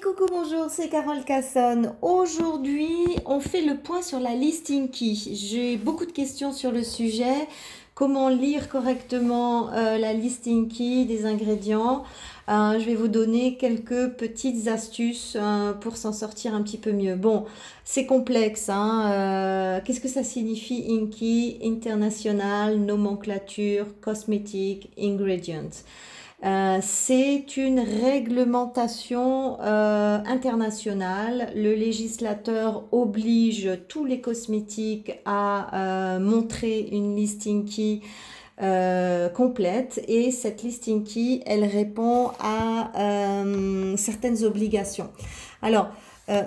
coucou, bonjour, c'est Carole Casson. Aujourd'hui, on fait le point sur la listing key. J'ai beaucoup de questions sur le sujet. Comment lire correctement euh, la listing key des ingrédients? Euh, Je vais vous donner quelques petites astuces euh, pour s'en sortir un petit peu mieux. Bon, c'est complexe. Hein, Qu'est-ce que ça signifie INKEY International, nomenclature, cosmétique, ingredients euh, c'est une réglementation euh, internationale. Le législateur oblige tous les cosmétiques à euh, montrer une listing key complète et cette listing key, elle répond à certaines obligations. Alors, euh,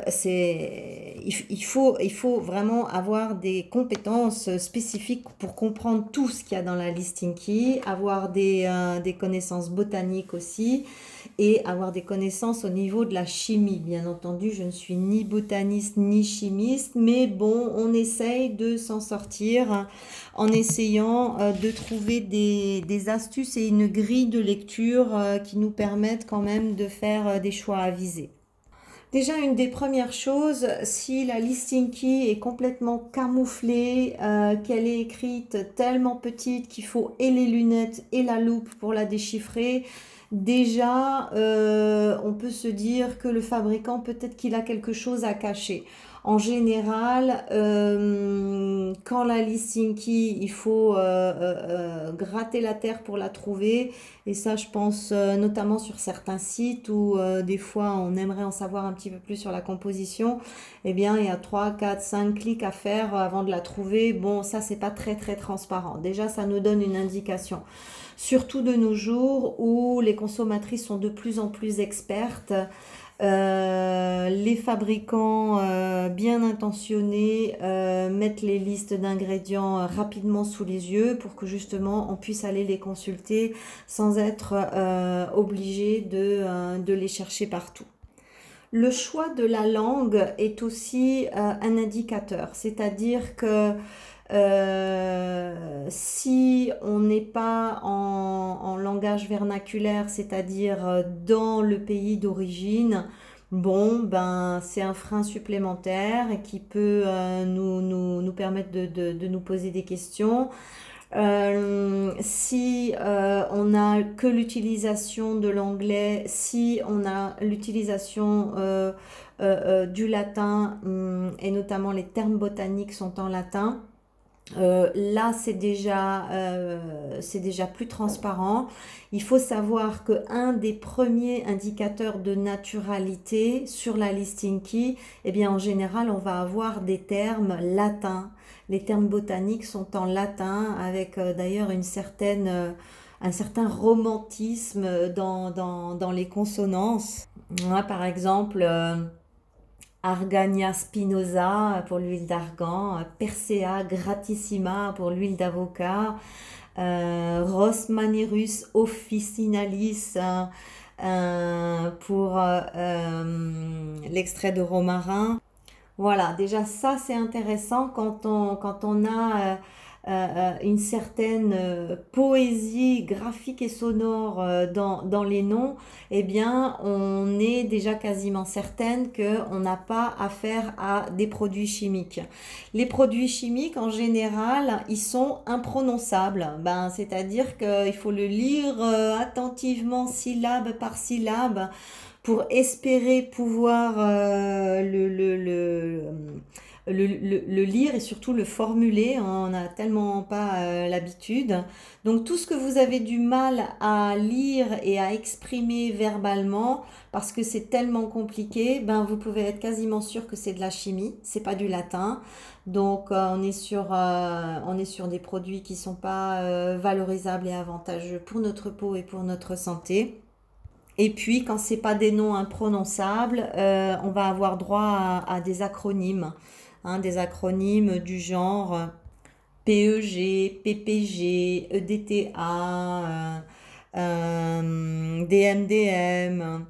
il, faut, vraiment avoir des compétences spécifiques pour comprendre tout ce qu'il y a dans la listing key, avoir des, euh, des connaissances botaniques aussi et avoir des connaissances au niveau de la chimie. Bien entendu, je ne suis ni botaniste ni chimiste, mais bon, on essaye de s'en sortir en essayant euh, de trouver des, des, astuces et une grille de lecture qui nous permettent quand même de faire des choix avisés. Déjà, une des premières choses, si la listing key est complètement camouflée, euh, qu'elle est écrite tellement petite qu'il faut et les lunettes et la loupe pour la déchiffrer, déjà, euh, on peut se dire que le fabricant, peut-être qu'il a quelque chose à cacher. En général, euh, quand la listing key, il faut euh, euh, gratter la terre pour la trouver. Et ça, je pense notamment sur certains sites où des fois on aimerait en savoir un petit peu plus sur la composition. Eh bien, il y a 3, 4, 5 clics à faire avant de la trouver. Bon, ça, c'est pas très très transparent. Déjà, ça nous donne une indication surtout de nos jours où les consommatrices sont de plus en plus expertes. Euh, les fabricants euh, bien intentionnés euh, mettent les listes d'ingrédients rapidement sous les yeux pour que justement on puisse aller les consulter sans être obligé de, de, les chercher partout. Le choix de la langue est aussi un indicateur, c'est-à-dire que euh, si on n'est pas en, langage vernaculaire, c'est-à-dire euh, dans le pays d'origine, bon, ben, c'est un frein supplémentaire qui peut euh, nous, nous, nous, permettre de, de, de, nous poser des questions. si on n'a que l'utilisation de l'anglais, si on a l'utilisation du latin, hum, et notamment les termes botaniques sont en latin, euh, là, c'est déjà, euh, déjà plus transparent. Il faut savoir que un des premiers indicateurs de naturalité sur la listing key, eh bien, en général, on va avoir des termes latins. Les termes botaniques sont en latin, avec euh, d'ailleurs une certaine, un certain romantisme dans, dans, dans les consonances. par exemple, Argania spinosa pour l'huile d'argan, Persea gratissima pour l'huile d'avocat, euh, officinalis euh, pour euh, l'extrait de romarin. Voilà, déjà ça c'est intéressant quand on, quand on a euh, euh, une certaine euh, poésie graphique et sonore dans, dans, les noms, eh bien, on est déjà quasiment certaine qu'on n'a pas affaire à des produits chimiques. Les produits chimiques, en général, ils sont imprononçables. Ben, C'est-à-dire qu'il faut le lire attentivement, syllabe par syllabe, pour espérer pouvoir le, le, le le, le, lire et surtout le formuler. On n'a tellement pas euh, l'habitude. Donc tout ce que vous avez du mal à lire et à exprimer verbalement, parce que c'est tellement compliqué, ben vous pouvez être quasiment sûr que c'est de la chimie, c'est pas du latin. Donc euh, on est sur euh, on est sur des produits qui sont pas valorisables et avantageux pour notre peau et pour notre santé. Et puis, quand c'est pas des noms imprononçables, on va avoir droit à des acronymes. Hein, des acronymes du genre PEG, PPG, EDTA, DMDM,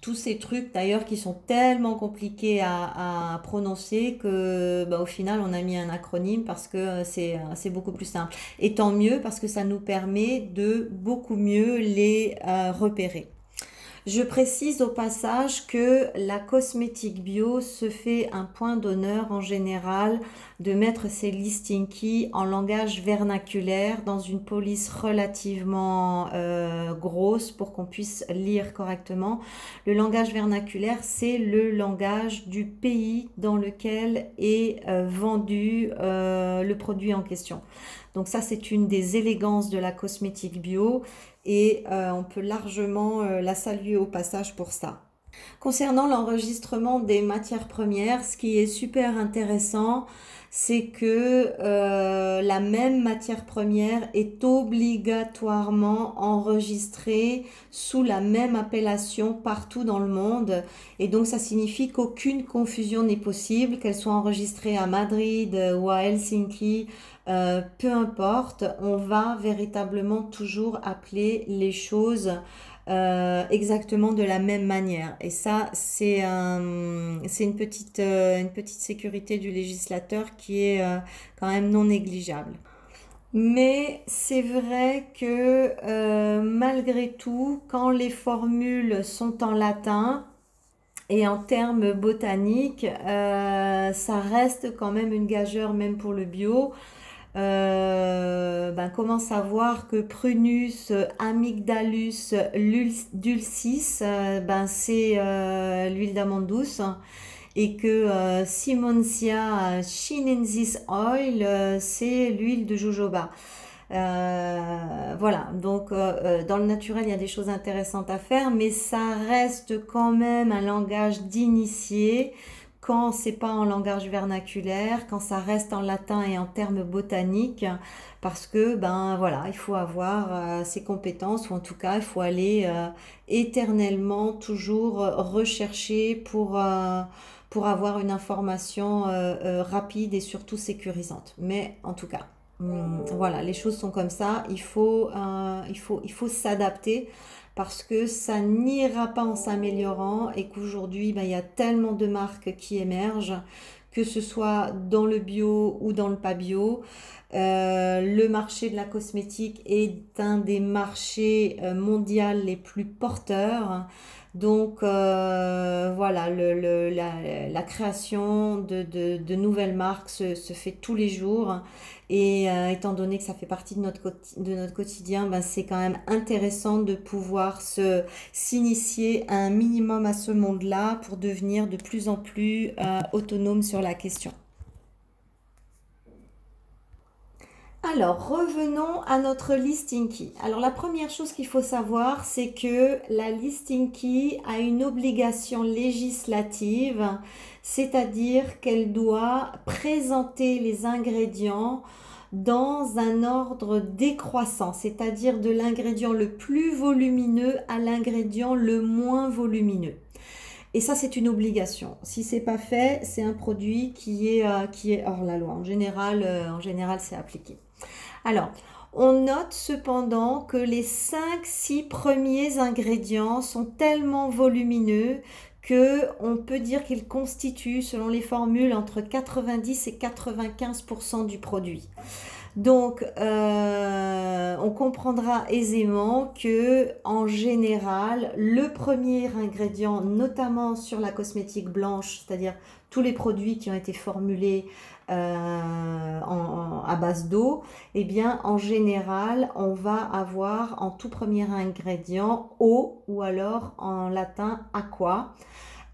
tous ces trucs d'ailleurs qui sont tellement compliqués à, prononcer que bah, au final on a mis un acronyme parce que c'est beaucoup plus simple. Et tant mieux parce que ça nous permet de beaucoup mieux les euh, repérer. Je précise au passage que la cosmétique bio se fait un point d'honneur en général de mettre ses listing keys en langage vernaculaire dans une police relativement euh, grosse pour qu'on puisse lire correctement. Le langage vernaculaire, c'est le langage du pays dans lequel est euh, vendu euh, le produit en question. Donc ça, c'est une des élégances de la cosmétique bio et euh, on peut largement euh, la saluer au passage pour ça. Concernant l'enregistrement des matières premières, ce qui est super intéressant, c'est que euh, la même matière première est obligatoirement enregistrée sous la même appellation partout dans le monde. Et donc ça signifie qu'aucune confusion n'est possible, qu'elle soit enregistrée à Madrid ou à Helsinki euh, peu importe, on va véritablement toujours appeler les choses euh, exactement de la même manière. Et ça, c'est euh, une petite sécurité du législateur qui est quand même non négligeable. Mais c'est vrai que malgré tout, quand les formules sont en latin, et en termes botaniques, ça reste quand même une gageure même pour le bio. Euh, ben, comment savoir que Prunus amygdalus dulcis, euh, ben, c'est euh, l'huile d'amande douce et que Simonsia chinensis oil, c'est l'huile de jojoba. voilà, donc dans le naturel, il y a des choses intéressantes à faire, mais ça reste quand même un langage d'initié quand c'est pas en langage vernaculaire, quand ça reste en latin et en termes botaniques, parce que ben voilà, il faut avoir euh, ces compétences ou en tout cas il faut aller euh, éternellement toujours rechercher pour euh, pour avoir une information rapide et surtout sécurisante. Mais en tout cas, hum, voilà, les choses sont comme ça. Il faut il faut il faut s'adapter parce que ça n'ira pas en s'améliorant et qu'aujourd'hui, ben, il y a tellement de marques qui émergent, que ce soit dans le bio ou dans le pas bio. Euh, le marché de la cosmétique est un des marchés euh, mondiaux les plus porteurs. Donc euh, voilà, le, la, création de, de, nouvelles marques se, se, fait tous les jours et euh, étant donné que ça fait partie de notre, de notre quotidien, ben, c'est quand même intéressant de pouvoir se s'initier un minimum à ce monde-là pour devenir de plus en plus euh, autonome sur la question. Alors, revenons à notre listing key. Alors, la première chose qu'il faut savoir, c'est que la listing key a une obligation législative, c'est-à-dire qu'elle doit présenter les ingrédients dans un ordre décroissant, c'est-à-dire de l'ingrédient le plus volumineux à l'ingrédient le moins volumineux. Et ça, c'est une obligation. Si c'est pas fait, c'est un produit qui est, euh, hors la loi. En général, euh, en général, c'est appliqué. Alors, on note cependant que les 5-6 premiers ingrédients sont tellement volumineux que on peut dire qu'ils constituent, selon les formules, entre 90 et 95% du produit. Donc, euh, on comprendra aisément que, en général, le premier ingrédient, notamment sur la cosmétique blanche, c'est-à-dire tous les produits qui ont été formulés euh, à base d'eau, eh bien, en général, on va avoir en tout premier ingrédient eau ou alors en latin aqua.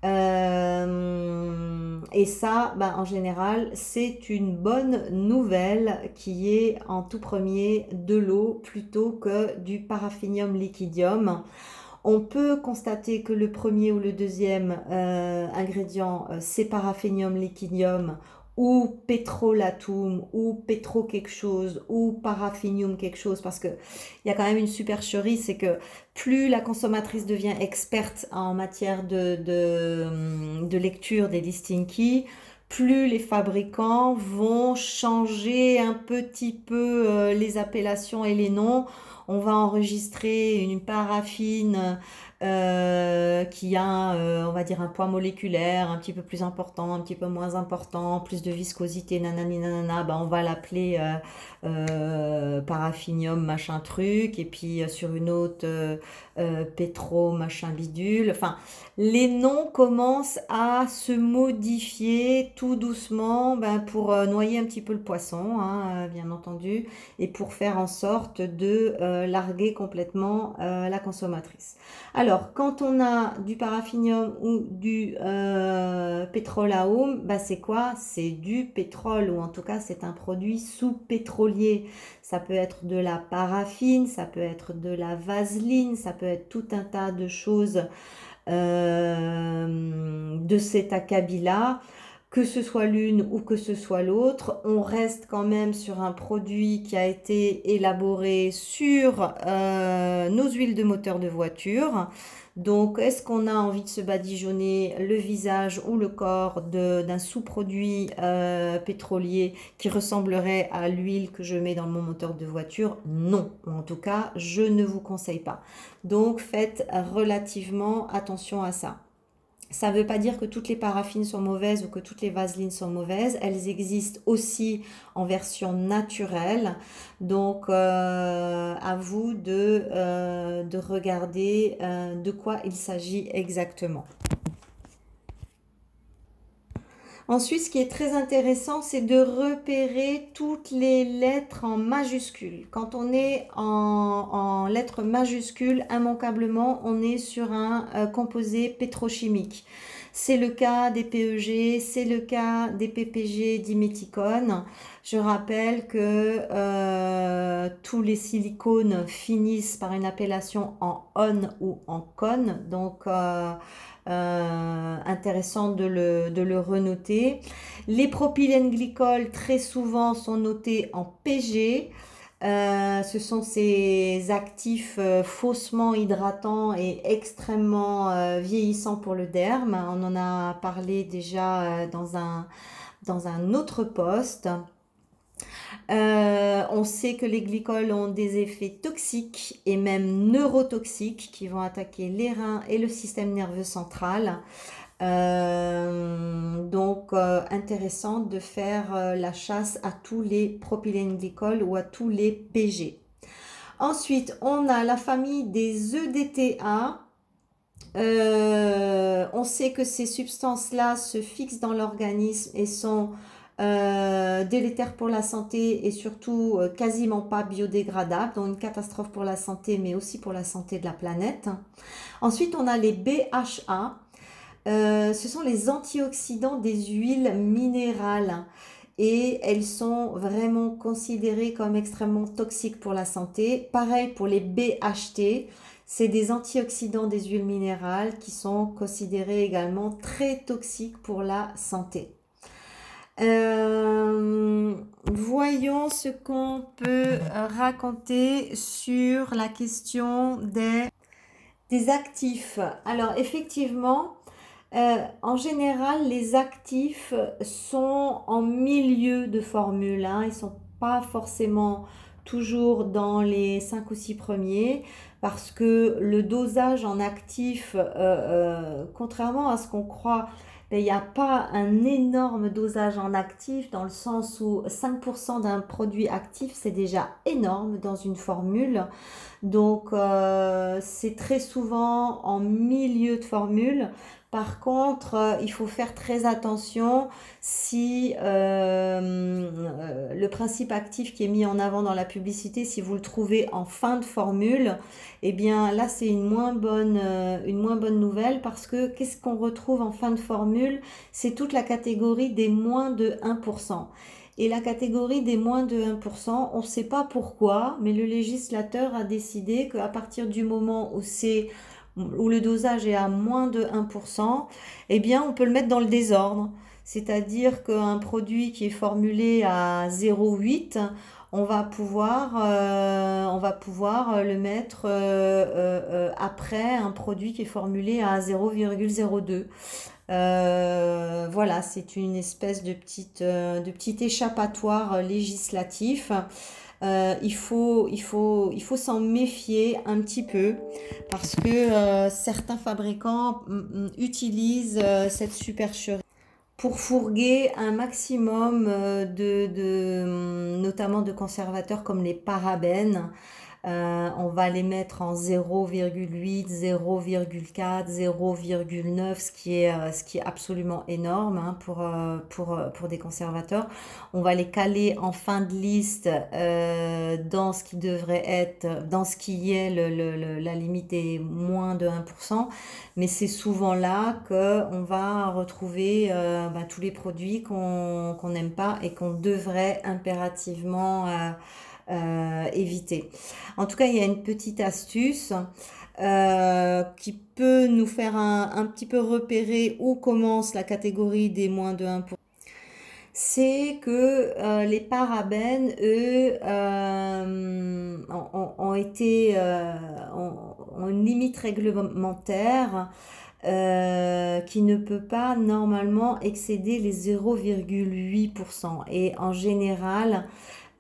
Euh, et ça, ben, en général, c'est une bonne nouvelle qui est en tout premier de l'eau plutôt que du paraffinium liquidium. On peut constater que le premier ou le deuxième euh, ingrédient, c'est paraffinium liquidium ou pétrolatum ou pétro quelque chose ou paraffinium quelque chose parce que il y a quand même une supercherie c'est que plus la consommatrice devient experte en matière de, de, lecture des listing plus les fabricants vont changer un petit peu euh, les appellations et les noms. On va enregistrer une paraffine euh, qui a, euh, on va dire, un poids moléculaire un petit peu plus important, un petit peu moins important, plus de viscosité, nanani nanana, ben on va l'appeler euh, paraffinium machin truc, et puis sur une autre pétro machin bidule. Enfin, les noms commencent à se modifier tout doucement ben, pour noyer un petit peu le poisson, hein, bien entendu, et pour faire en sorte de larguer complètement la consommatrice. Quand on a du paraffinium ou du euh, pétrolaum, bah c'est quoi? C'est du pétrole ou en tout cas c'est un produit sous-pétrolier. Ça peut être de la paraffine, ça peut être de la vaseline, ça peut être tout un tas de choses euh, de cet acabit-là que ce soit l'une ou que ce soit l'autre, on reste quand même sur un produit qui a été élaboré sur euh, nos huiles de moteur de voiture. Donc, est-ce qu'on a envie de se badigeonner le visage ou le corps d'un sous-produit euh, pétrolier qui ressemblerait à l'huile que je mets dans mon moteur de voiture? Non, en tout cas, je ne vous conseille pas. Donc, faites relativement attention à ça. Ça ne veut pas dire que toutes les paraffines sont mauvaises ou que toutes les vaselines sont mauvaises. Elles existent aussi en version naturelle. Donc, euh, à vous de, euh, de regarder euh, de quoi il s'agit exactement. Ensuite, ce qui est très intéressant, c'est de repérer toutes les lettres en majuscules. Quand on est en, lettres majuscules, immanquablement, on est sur un euh, composé pétrochimique. C'est le cas des PEG, c'est le cas des PPG diméthicones. Je rappelle que euh, tous les silicones finissent par une appellation en on ou en con. Donc, euh, euh, intéressant de le, de le renoter. Les propylènes glycols, très souvent, sont notés en PG. Euh, ce sont ces actifs euh, faussement hydratants et extrêmement vieillissants pour le derme. On en a parlé déjà dans, un, dans un autre poste. Euh, on sait que les glycols ont des effets toxiques et même neurotoxiques qui vont attaquer les reins et le système nerveux central. Euh, donc euh, intéressant de faire la chasse à tous les propylènes glycols ou à tous les PG. Ensuite, on a la famille des EDTA. on sait que ces substances-là se fixent dans l'organisme et sont euh, délétère pour la santé et surtout euh, quasiment pas biodégradable, donc une catastrophe pour la santé mais aussi pour la santé de la planète. Ensuite, on a les BHA. Euh, ce sont les antioxydants des huiles minérales et elles sont vraiment considérées comme extrêmement toxiques pour la santé. Pareil pour les BHT, c'est des antioxydants des huiles minérales qui sont considérés également très toxiques pour la santé. Euh, voyons ce qu'on peut raconter sur la question des, des actifs. Alors effectivement, euh, en général, les actifs sont en milieu de formule. Hein. Ils ne sont pas forcément toujours dans les 5 ou 6 premiers parce que le dosage en actif, euh, contrairement à ce qu'on croit, il n'y a pas un énorme dosage en actif dans le sens où 5% d'un produit actif, c'est déjà énorme dans une formule. Donc, euh, c'est très souvent en milieu de formule. Par contre, euh, il faut faire très attention si euh, euh, le principe actif qui est mis en avant dans la publicité, si vous le trouvez en fin de formule, eh bien là c'est une moins bonne, une moins bonne nouvelle parce que qu'est-ce qu'on retrouve en fin de formule? C'est toute la catégorie des moins de 1%. Et la catégorie des moins de 1%, on ne sait pas pourquoi, mais le législateur a décidé qu'à partir du moment où c'est où le dosage est à moins de 1%, eh bien on peut le mettre dans le désordre. C'est-à-dire qu'un produit qui est formulé à 0,8, on va pouvoir, euh, on va pouvoir le mettre euh, euh, après un produit qui est formulé à 0,02. voilà, c'est une espèce de, petite, de petit échappatoire législatif. Euh, il faut, s'en méfier un petit peu parce que euh, certains fabricants mm, mm, utilisent euh, cette supercherie pour fourguer un maximum de, de, mm, notamment de conservateurs comme les parabènes. Euh, on va les mettre en 0,8, 0,4, 0,9, ce qui est euh, ce qui est absolument énorme hein, pour, euh, pour, pour des conservateurs. On va les caler en fin de liste dans ce qui devrait être, dans ce qui est la limite est moins de 1%, mais c'est souvent là qu'on va retrouver bah, tous les produits qu'on n'aime pas et qu'on devrait impérativement euh, éviter. En tout cas, il y a une petite astuce euh, qui peut nous faire un, petit peu repérer où commence la catégorie des moins de 1%. C'est que euh, les parabènes, eux, ont, été ont, une limite réglementaire qui ne peut pas normalement excéder les 0,8%. Et en général,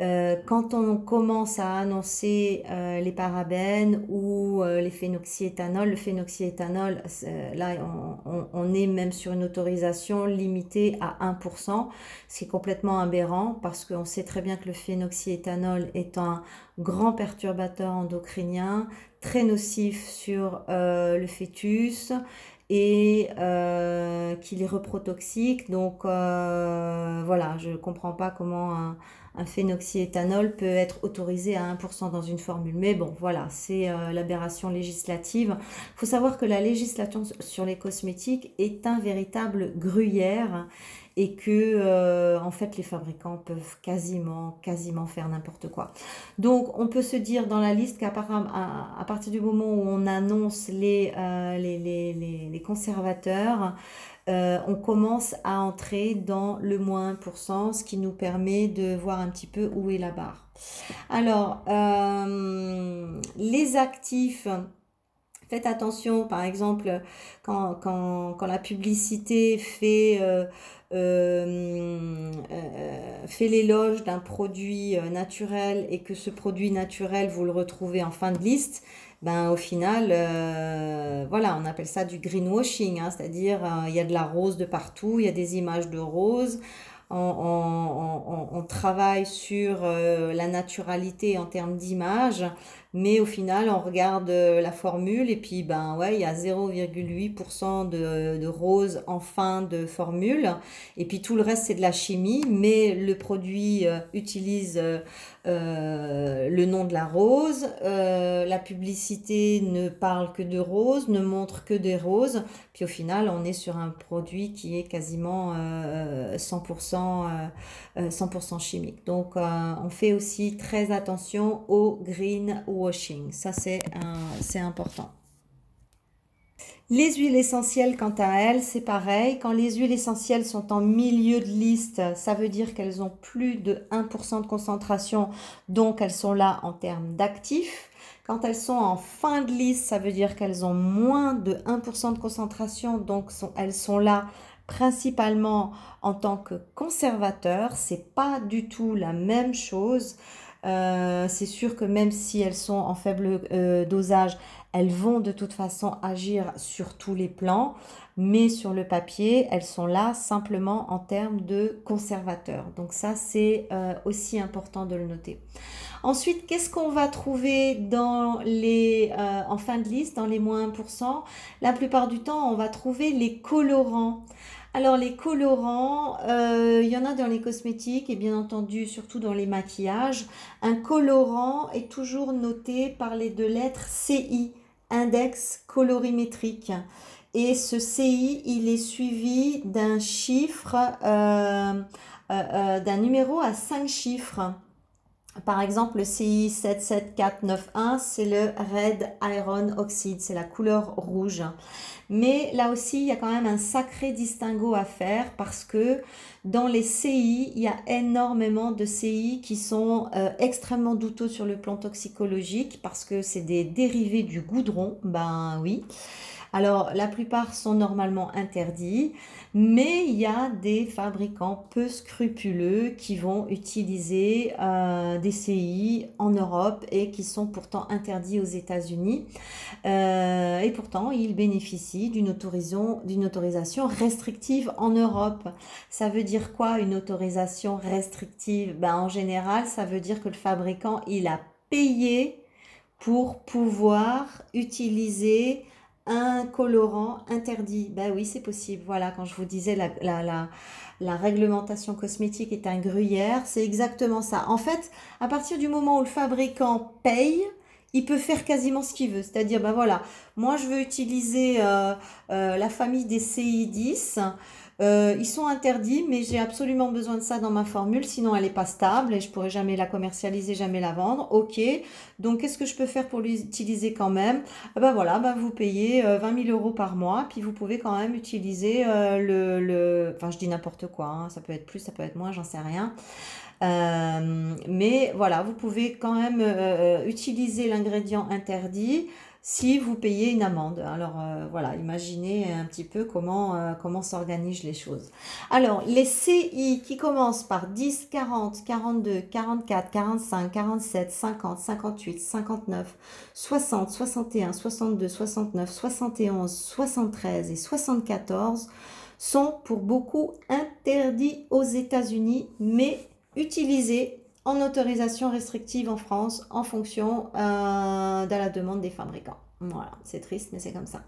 euh, quand on commence à annoncer euh, les parabènes ou euh, les phénoxyéthanols, le phénoxyéthanol, là on, est même sur une autorisation limitée à 1%, ce qui est complètement aberrant parce qu'on sait très bien que le phénoxyéthanol est un grand perturbateur endocrinien, très nocif sur le fœtus et qu'il est reprotoxique. Donc voilà, je ne comprends pas comment un phénoxyéthanol peut être autorisé à 1% dans une formule. Mais bon, voilà, c'est euh, l'aberration législative. Il faut savoir que la législation sur les cosmétiques est un véritable gruyère et que euh, en fait les fabricants peuvent quasiment quasiment faire n'importe quoi. Donc on peut se dire dans la liste qu'à partir du moment où on annonce les, euh, conservateurs, euh, on commence à entrer dans le moins 1%, ce qui nous permet de voir un petit peu où est la barre. Alors, euh, les actifs, faites attention, par exemple, quand, quand, la publicité fait... Euh, fait l'éloge d'un produit naturel et que ce produit naturel, vous le retrouvez en fin de liste, ben au final, euh, voilà, on appelle ça du greenwashing, hein, c'est-à-dire euh, il y a de la rose de partout, il y a des images de rose. On, travaille sur euh, la naturalité en termes d'image, mais au final, on regarde la formule et puis, ben ouais, il y a 0,8% de, de rose en fin de formule. Et puis tout le reste, c'est de la chimie, mais le produit utilise euh, le nom de la rose, euh, la publicité ne parle que de rose, ne montre que des roses, puis au final on est sur un produit qui est quasiment 100%, euh, 100% chimique. Donc on fait aussi très attention au ça c'est important. Les huiles essentielles, quant à elles, c'est pareil. Quand les huiles essentielles sont en milieu de liste, ça veut dire qu'elles ont plus de 1% de concentration, donc elles sont là en termes d'actifs. Quand elles sont en fin de liste, ça veut dire qu'elles ont moins de 1% de concentration, donc elles sont là principalement en tant que conservateurs. C'est pas du tout la même chose. Euh, c'est sûr que même si elles sont en faible euh, dosage, elles vont de toute façon agir sur tous les plans, mais sur le papier, elles sont là simplement en termes de conservateurs. Donc ça, c'est euh, aussi important de le noter. Ensuite, qu'est-ce qu'on va trouver dans les, en fin de liste, dans les moins 1% La plupart du temps, on va trouver les colorants. Alors les colorants, euh, il y en a dans les cosmétiques et bien entendu surtout dans les maquillages. Un colorant est toujours noté par les deux lettres CI index colorimétrique. Et ce CI, il est suivi d'un chiffre, euh, euh, d'un numéro à 5 chiffres. Par exemple, le CI 77491, c'est le Red Iron Oxide, c'est la couleur rouge. Mais là aussi, il y a quand même un sacré distinguo à faire parce que dans les CI, il y a énormément de CI qui sont euh, extrêmement douteux sur le plan toxicologique parce que c'est des dérivés du goudron, ben oui. Alors, la plupart sont normalement interdits, mais il y a des fabricants peu scrupuleux qui vont utiliser euh, des CI en Europe et qui sont pourtant interdits aux États-Unis. Euh, et pourtant, ils bénéficient d'une autorisation, autorisation restrictive en Europe. Ça veut dire quoi une autorisation restrictive? Ben, En général, ça veut dire que le fabricant, il a payé pour pouvoir utiliser un colorant interdit. Ben oui, c'est possible. Voilà, quand je vous disais la, la, la, réglementation cosmétique est un gruyère, c'est exactement ça. En fait, à partir du moment où le fabricant paye, il peut faire quasiment ce qu'il veut. C'est-à-dire, ben voilà, moi je veux utiliser euh, euh, la famille des CI10. Euh, ils sont interdits, mais j'ai absolument besoin de ça dans ma formule, sinon elle n'est pas stable et je pourrais jamais la commercialiser, jamais la vendre. Ok, donc qu'est-ce que je peux faire pour l'utiliser quand même? Ben voilà, ben vous payez 20 euh, 000 euros par mois, puis vous pouvez quand même utiliser euh, le, le... Enfin, je dis n'importe quoi, hein. ça peut être plus, ça peut être moins, j'en sais rien. mais voilà, vous pouvez quand même utiliser l'ingrédient interdit si vous payez une amende. Alors euh, voilà, imaginez un petit peu comment, euh, comment s'organisent les choses. Alors les CI qui commencent par 10, 40, 42, 44, 45, 47, 50, 58, 59, 60, 61, 62, 69, 71, 73 et 74 sont pour beaucoup interdits aux États-Unis, mais utilisés en autorisation restrictive en France en fonction euh, de la demande des fabricants. Voilà, c'est triste, mais c'est comme ça.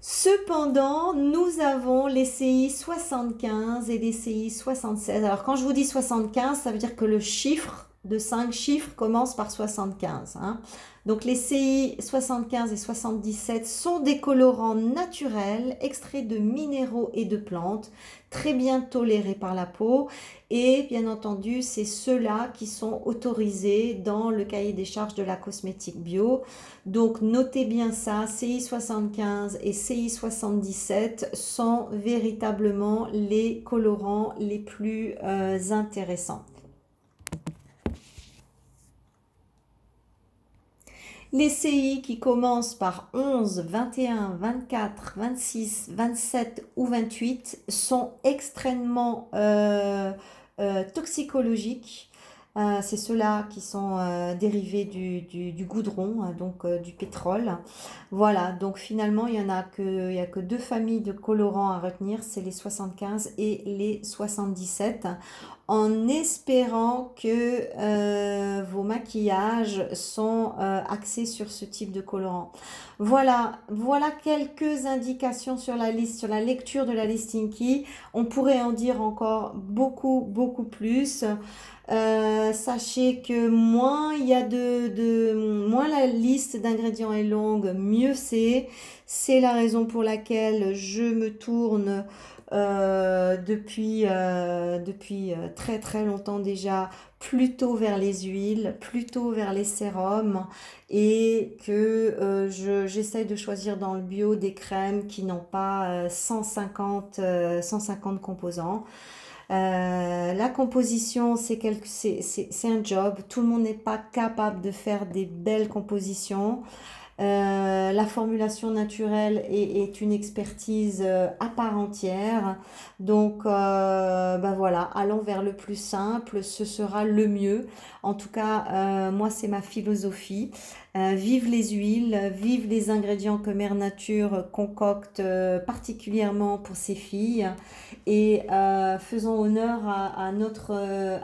Cependant, nous avons les CI 75 et les CI 76. Alors, quand je vous dis 75, ça veut dire que le chiffre de 5 chiffres commence par 75. Hein. Donc les CI 75 et 77 sont des colorants naturels extraits de minéraux et de plantes, très bien tolérés par la peau. Et bien entendu, c'est ceux-là qui sont autorisés dans le cahier des charges de la cosmétique bio. Donc notez bien ça, CI 75 et CI 77 sont véritablement les colorants les plus euh, intéressants. Les CI qui commencent par 11, 21, 24, 26, 27 ou 28 sont extrêmement euh, euh, toxicologiques. Euh, c'est ceux-là qui sont dérivés du, goudron, hein, donc du pétrole. Voilà, donc finalement, il n'y a, que, a que deux familles de colorants à retenir, c'est les 75 et les 77 en espérant que euh, vos maquillages sont euh, axés sur ce type de colorant. Voilà, voilà quelques indications sur la liste, sur la lecture de la listing key. On pourrait en dire encore beaucoup, beaucoup plus. Euh, sachez que moins il y a de, de moins la liste d'ingrédients est longue, mieux c'est. C'est la raison pour laquelle je me tourne euh, depuis, euh, depuis euh, très très longtemps déjà plutôt vers les huiles, plutôt vers les sérums et que je, j'essaye de choisir dans le bio des crèmes qui n'ont pas 150, 150 composants. la composition, c'est, quelque, c'est, un job. Tout le monde n'est pas capable de faire des belles compositions. Euh, la formulation naturelle est, une expertise euh, à part entière. Donc, euh, ben voilà, allons vers le plus simple, ce sera le mieux. En tout cas, moi, c'est ma philosophie. Vive les huiles, vive les ingrédients que Mère Nature concocte particulièrement pour ses filles. Et faisons honneur à, notre,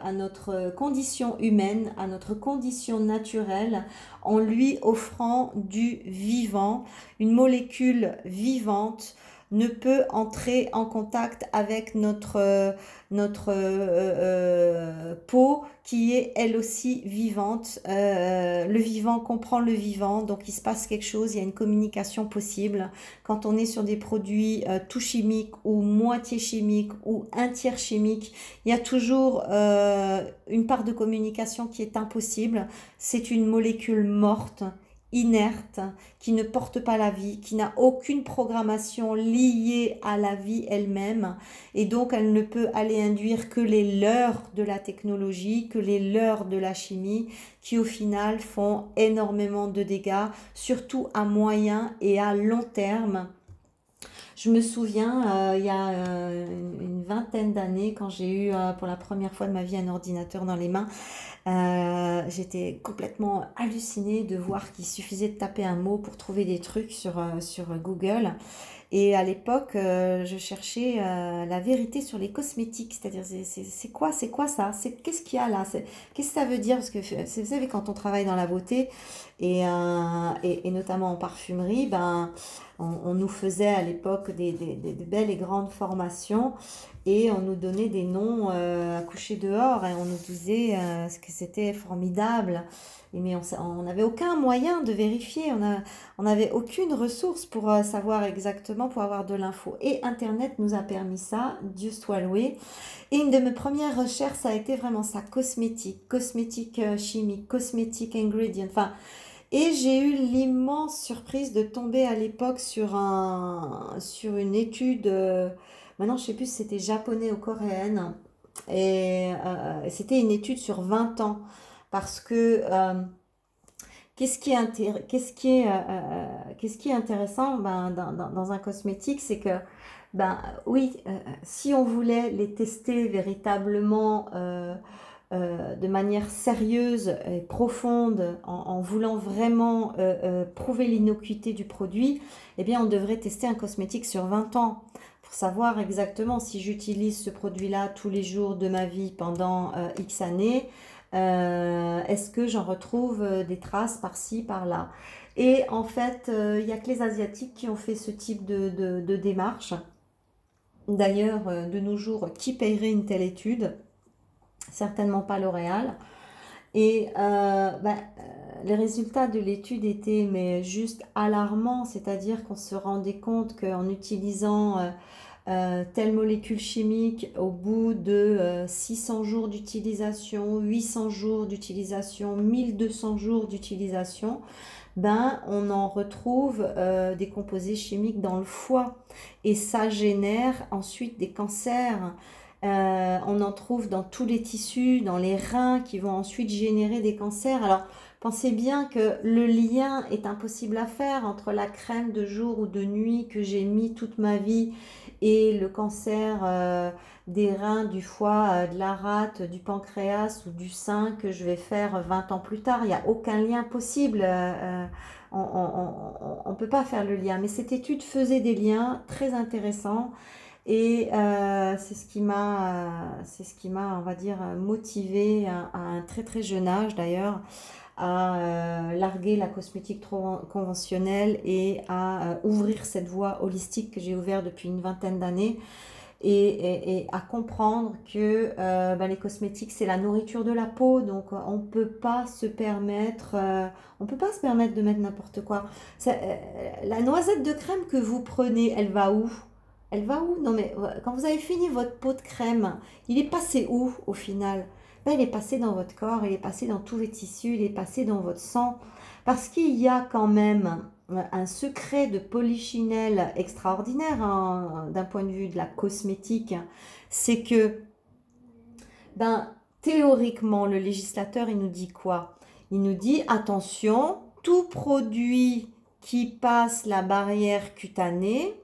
à notre condition humaine, à notre condition naturelle en lui offrant du vivant, une molécule vivante ne peut entrer en contact avec notre, notre euh, euh, peau qui est elle aussi vivante. Euh, le vivant comprend le vivant, donc il se passe quelque chose, il y a une communication possible. Quand on est sur des produits tout chimiques ou moitié chimiques ou un tiers chimique, il y a toujours une part de communication qui est impossible. C'est une molécule morte inerte, qui ne porte pas la vie, qui n'a aucune programmation liée à la vie elle-même, et donc elle ne peut aller induire que les leurs de la technologie, que les leurs de la chimie, qui au final font énormément de dégâts, surtout à moyen et à long terme. Je me souviens, euh, il y a euh, une, vingtaine d'années, quand j'ai eu euh, pour la première fois de ma vie un ordinateur dans les mains, j'étais complètement hallucinée de voir qu'il suffisait de taper un mot pour trouver des trucs sur, sur Google. Et à l'époque, je cherchais la vérité sur les cosmétiques, c'est-à-dire c'est quoi, c'est quoi ça, c'est qu'est-ce qu'il y a là, qu'est-ce que ça veut dire? Parce que vous savez quand on travaille dans la beauté et, et, et notamment en parfumerie, ben on, nous faisait à l'époque des, belles et grandes formations et on nous donnait des noms euh, à coucher dehors et on nous disait euh, ce que c'était formidable. Mais on n'avait aucun moyen de vérifier, on n'avait aucune ressource pour euh, savoir exactement, pour avoir de l'info. Et Internet nous a permis ça, Dieu soit loué. Et une de mes premières recherches, a été vraiment ça, cosmétique, cosmétique chimique, cosmétique ingredient. Et j'ai eu l'immense surprise de tomber à l'époque sur, un, sur une étude, euh, maintenant je sais plus si c'était japonais ou coréenne, et euh, c'était une étude sur 20 ans, parce que euh, qu'est-ce qui est, qu'est-ce qui est, qu'est-ce qui est intéressant ben, dans, dans, un cosmétique, c'est que, ben oui, si on voulait les tester véritablement, euh, de manière sérieuse et profonde, en, voulant vraiment euh, euh, prouver l'innocuité du produit, eh bien, on devrait tester un cosmétique sur 20 ans pour savoir exactement si j'utilise ce produit-là tous les jours de ma vie pendant X années. Est-ce que j'en retrouve des traces par-ci, par-là? Et en fait, il n'y a que les Asiatiques qui ont fait ce type de, de démarche. D'ailleurs, de nos jours, qui paierait une telle étude? Certainement pas L'Oréal. Et euh, ben, euh, les résultats de l'étude étaient mais juste alarmants, c'est-à-dire qu'on se rendait compte qu'en utilisant euh, telle molécule chimique au bout de 600 jours d'utilisation, 800 jours d'utilisation, 1200 jours d'utilisation, ben, on en retrouve des composés chimiques dans le foie et ça génère ensuite des cancers. Euh, on en trouve dans tous les tissus, dans les reins qui vont ensuite générer des cancers. Alors, pensez bien que le lien est impossible à faire entre la crème de jour ou de nuit que j'ai mis toute ma vie et le cancer euh, des reins, du foie, euh, de la rate, du pancréas ou du sein que je vais faire 20 ans plus tard. Il n'y a aucun lien possible. on ne peut pas faire le lien. Mais cette étude faisait des liens très intéressants. Et euh, c'est ce qui m'a, ce qui m'a, on va dire, motivé à, un très très jeune âge d'ailleurs à euh, larguer la cosmétique trop conventionnelle et à euh, ouvrir cette voie holistique que j'ai ouverte depuis une vingtaine d'années. Et, à comprendre que ben, les cosmétiques c'est la nourriture de la peau. Donc on peut pas se permettre on peut pas se permettre de mettre n'importe quoi. La noisette de crème que vous prenez elle va où? Elle va où? Non mais quand vous avez fini votre pot de crème, il est passé où au final? Ben, Il est passé dans votre corps, il est passé dans tous les tissus, il est passé dans votre sang. Parce qu'il y a quand même un secret de polychinelle extraordinaire hein, d'un point de vue de la cosmétique, c'est que ben, théoriquement, le législateur, il nous dit quoi? Il nous dit, attention, tout produit qui passe la barrière cutanée,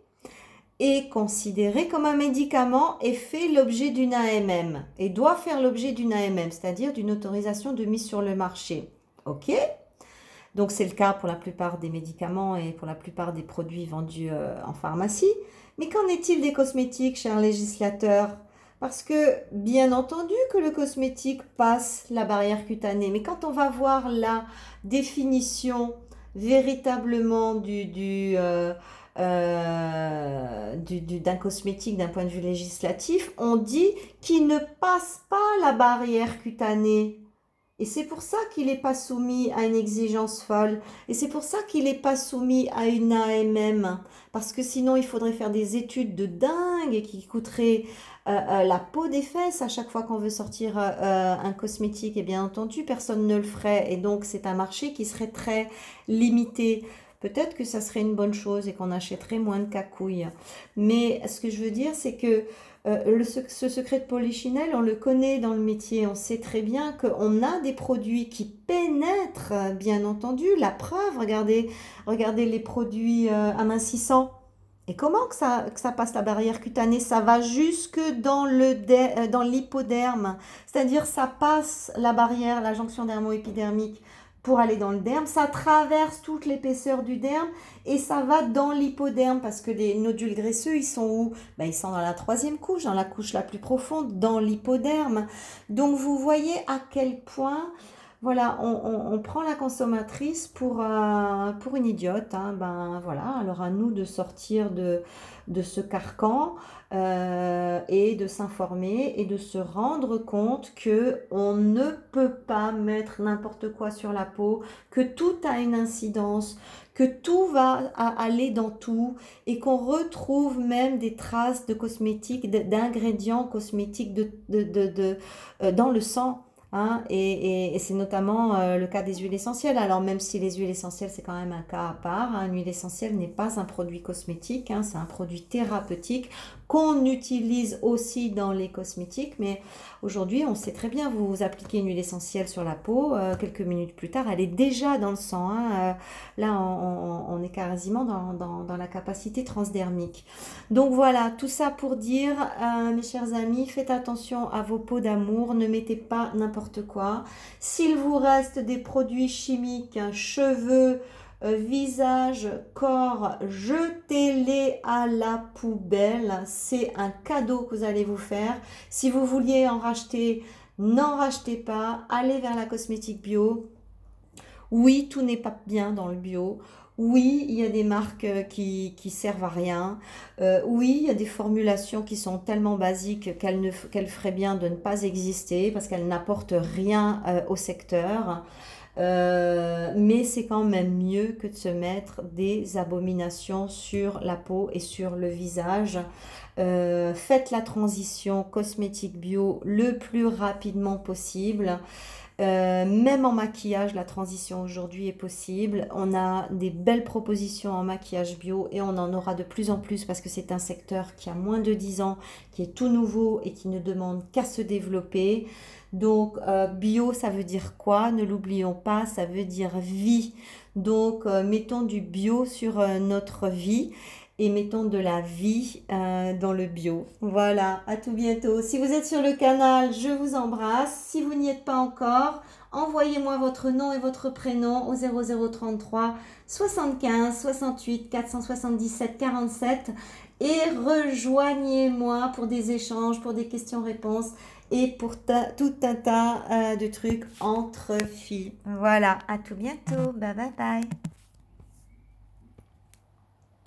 est considéré comme un médicament et fait l'objet d'une AMM et doit faire l'objet d'une AMM, c'est-à-dire d'une autorisation de mise sur le marché. OK? Donc c'est le cas pour la plupart des médicaments et pour la plupart des produits vendus euh, en pharmacie. Mais qu'en est-il des cosmétiques, chers législateurs? Parce que, bien entendu, que le cosmétique passe la barrière cutanée, mais quand on va voir la définition véritablement du, du, euh, euh, d'un cosmétique d'un point de vue législatif, on dit qu'il ne passe pas la barrière cutanée. Et c'est pour ça qu'il n'est pas soumis à une exigence folle. Et c'est pour ça qu'il n'est pas soumis à une AMM. Parce que sinon, il faudrait faire des études de dingue qui coûteraient euh, euh, la peau des fesses à chaque fois qu'on veut sortir euh, un cosmétique. Et bien entendu, personne ne le ferait. Et donc, c'est un marché qui serait très limité. Peut-être que ça serait une bonne chose et qu'on achèterait moins de cacouilles. Mais ce que je veux dire, c'est que euh, ce secret de polychinelle, on le connaît dans le métier, on sait très bien qu'on a des produits qui pénètrent, bien entendu. La preuve, regardez, regardez les produits euh, amincissants. Et comment que ça, passe la barrière cutanée? Ça va jusque dans euh, dans l'hypoderme, c'est-à-dire ça passe la barrière, la jonction dermo-épidermique pour aller dans le derme. Ça traverse toute l'épaisseur du derme et ça va dans l'hypoderme parce que les nodules graisseux, ils sont où? Ben, Ils sont dans la troisième couche, dans la couche la plus profonde, dans l'hypoderme. Donc vous voyez à quel point voilà, on, prend la consommatrice pour, euh, pour une idiote. Hein. Ben voilà, alors à nous de sortir de, de ce carcan euh, et de s'informer et de se rendre compte que on ne peut pas mettre n'importe quoi sur la peau, que tout a une incidence, que tout va aller dans tout et qu'on retrouve même des traces de cosmétiques, d'ingrédients cosmétiques euh, dans le sang. Hein, et, c'est notamment euh, le cas des huiles essentielles. Alors même si les huiles essentielles, c'est quand même un cas à part, hein, une huile essentielle n'est pas un produit cosmétique, hein, c'est un produit thérapeutique qu'on utilise aussi dans les cosmétiques. Mais aujourd'hui, on sait très bien, vous, appliquez une huile essentielle sur la peau, euh, quelques minutes plus tard, elle est déjà dans le sang. Hein. Euh, là, on, est quasiment dans, la capacité transdermique. Donc voilà, tout ça pour dire, euh, mes chers amis, faites attention à vos peaux d'amour, ne mettez pas n'importe quoi. S'il vous reste des produits chimiques, cheveux, euh, visage, corps, jetez-les à la poubelle. C'est un cadeau que vous allez vous faire. Si vous vouliez en racheter, n'en rachetez pas. Allez vers la cosmétique bio. Oui, tout n'est pas bien dans le bio. Oui, il y a des marques euh, qui, servent à rien. Euh, oui, il y a des formulations qui sont tellement basiques qu'elles qu'elles feraient bien de ne pas exister parce qu'elles n'apportent rien au secteur. Euh, mais c'est quand même mieux que de se mettre des abominations sur la peau et sur le visage. Euh, faites la transition cosmétique bio le plus rapidement possible. Euh, même en maquillage, la transition aujourd'hui est possible. On a des belles propositions en maquillage bio et on en aura de plus en plus parce que c'est un secteur qui a moins de 10 ans, qui est tout nouveau et qui ne demande qu'à se développer. Donc, euh, bio, ça veut dire quoi? Ne l'oublions pas, ça veut dire vie. Donc, euh, mettons du bio sur notre vie et mettons de la vie dans le bio. Voilà, à tout bientôt. Si vous êtes sur le canal, je vous embrasse. Si vous n'y êtes pas encore, envoyez-moi votre nom et votre prénom au 0033 75 68 477 47 et rejoignez-moi pour des échanges, pour des questions-réponses et pour tout un tas euh, de trucs entre filles. Voilà, à tout bientôt. Bye bye bye.